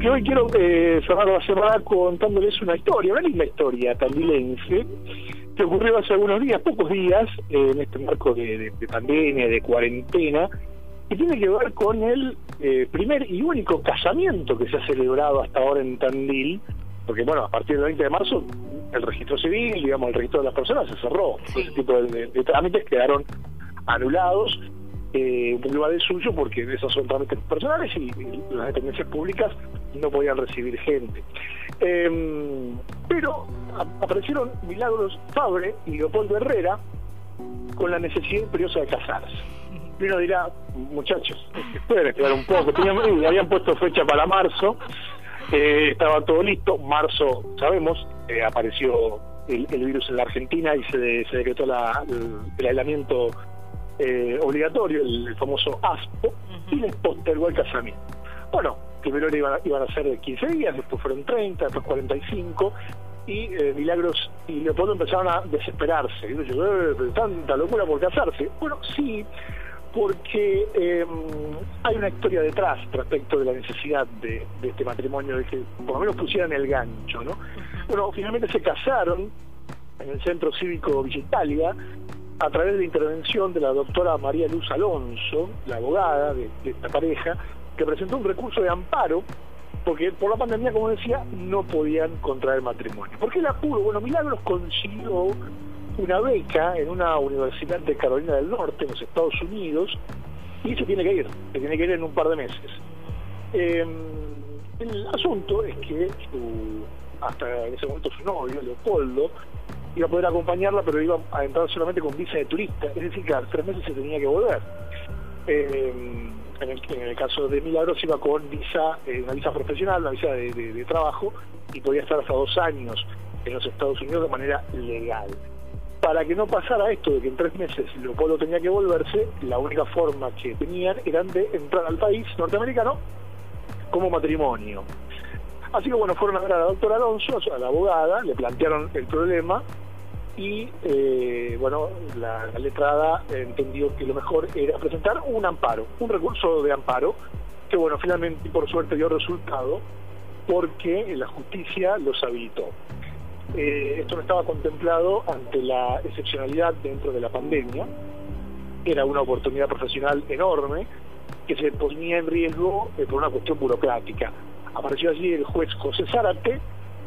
porque hoy quiero eh, cerrar la semana contándoles una historia, una linda historia tandilense, que ocurrió hace algunos días, pocos días, eh, en este marco de, pandemia, de cuarentena, y tiene que ver con el eh, primer y único casamiento que se ha celebrado hasta ahora en Tandil, porque bueno, a partir del 20 de marzo el registro civil, digamos, el registro de las personas se cerró, ese tipo de trámites quedaron anulados eh, un poco de suyo porque esos son trámites personales y, las dependencias públicas no podían recibir gente. Em, pero aparecieron Milagros Fabre y Leopoldo Herrera con la necesidad imperiosa de casarse. Y uno dirá, muchachos, pueden esperar un poco. Tenían, habían puesto fecha para marzo, eh, estaba todo listo. Marzo, sabemos, eh, apareció el, virus en la Argentina y se, se decretó la, el aislamiento eh, obligatorio, el, famoso ASPO, y les postergó el casamiento. Bueno, primero iban, iban a ser 15 días, después fueron 30, después 45, y eh, Milagros y Leopoldo empezaron a desesperarse. Y yo, eh, tanta locura por casarse. Bueno, sí, porque em, hay una historia detrás respecto de la necesidad de, este matrimonio, de que por lo menos pusieran el gancho, ¿no? Bueno, finalmente se casaron en el Centro Cívico Villa Italia, a través de la intervención de la doctora María Luz Alonso, la abogada de, esta pareja, que presentó un recurso de amparo porque por la pandemia, como decía, no podían contraer matrimonio. ¿Por qué la pudo? Bueno, Milagros consiguió una beca en una universidad de Carolina del Norte, en los Estados Unidos, y se tiene que ir, se tiene que ir en un par de meses. Em, el asunto es que su, hasta en ese momento su novio, Leopoldo, iba a poder acompañarla, pero iba a entrar solamente con visa de turista, es decir, que a tres meses se tenía que volver. Eh, en, el, caso de Milagros iba con visa, eh, una visa profesional, una visa de, trabajo, y podía estar hasta dos años en los Estados Unidos de manera legal. Para que no pasara esto de que en tres meses Leopoldo tenía que volverse, la única forma que tenían eran de entrar al país norteamericano como matrimonio. Así que bueno, fueron a ver a la doctora Alonso, a la abogada, le plantearon el problema y eh, bueno, la, letrada entendió que lo mejor era presentar un amparo, un recurso de amparo, que bueno, finalmente por suerte dio resultado porque la justicia los habilitó. Eh, esto no estaba contemplado ante la excepcionalidad dentro de la pandemia, era una oportunidad profesional enorme que se ponía en riesgo eh, por una cuestión burocrática apareció allí el juez José Zárate,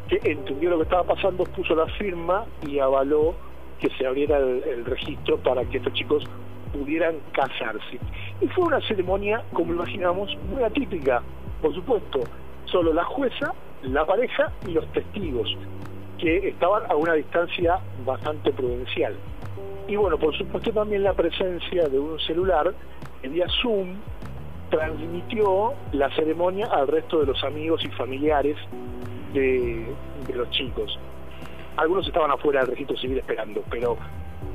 que entendió lo que estaba pasando, puso la firma y avaló que se abriera el, registro para que estos chicos pudieran casarse. Y fue una ceremonia, como imaginamos, muy atípica, por supuesto, solo la jueza, la pareja y los testigos, que estaban a una distancia bastante prudencial. Y bueno, por supuesto también la presencia de un celular, el día Zoom, transmitió la ceremonia al resto de los amigos y familiares de, los chicos. Algunos estaban afuera del registro civil esperando, pero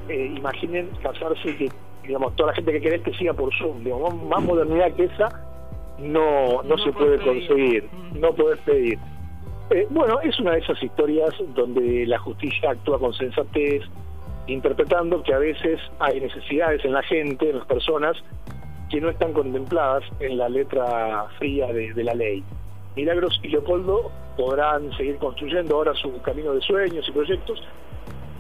eh, imaginen casarse que, digamos, toda la gente que querés que siga por Zoom, digamos, más modernidad que esa no, no, se puede conseguir, mm. no puedes pedir. Eh, bueno, es una de esas historias donde la justicia actúa con sensatez, interpretando que a veces hay necesidades en la gente, en las personas, que no están contempladas en la letra fría de, la ley. Milagros y Leopoldo podrán seguir construyendo ahora su camino de sueños y proyectos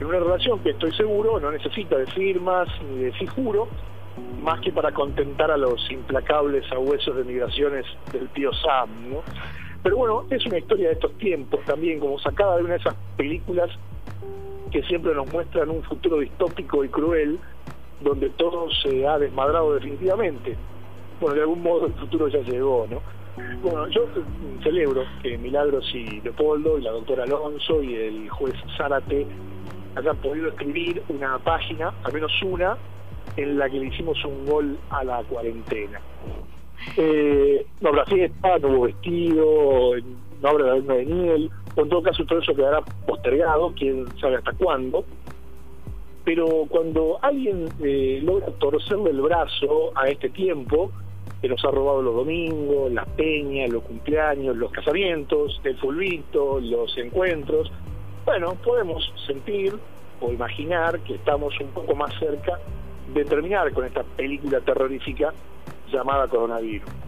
en una relación que estoy seguro no necesita de firmas ni de fijuro, más que para contentar a los implacables abuesos de migraciones del tío Sam, ¿no? Pero bueno, es una historia de estos tiempos también, como sacada de una de esas películas que siempre nos muestran un futuro distópico y cruel, donde todo se ha desmadrado definitivamente. Bueno, de algún modo el futuro ya llegó, ¿no? Bueno, yo celebro que Milagros y Leopoldo y la doctora Alonso y el juez Zárate hayan podido escribir una página, al menos una, en la que le hicimos un gol a la cuarentena. Eh, no habrá fiesta, no hubo vestido, no habrá luna de miel, en todo caso todo eso quedará postergado, quién sabe hasta cuándo pero cuando alguien eh, logra torcerle el brazo a este tiempo, que nos ha robado los domingos, las peñas, los cumpleaños, los casamientos, el fulbito, los encuentros, bueno, podemos sentir o imaginar que estamos un poco más cerca de terminar con esta película terrorífica llamada coronavirus.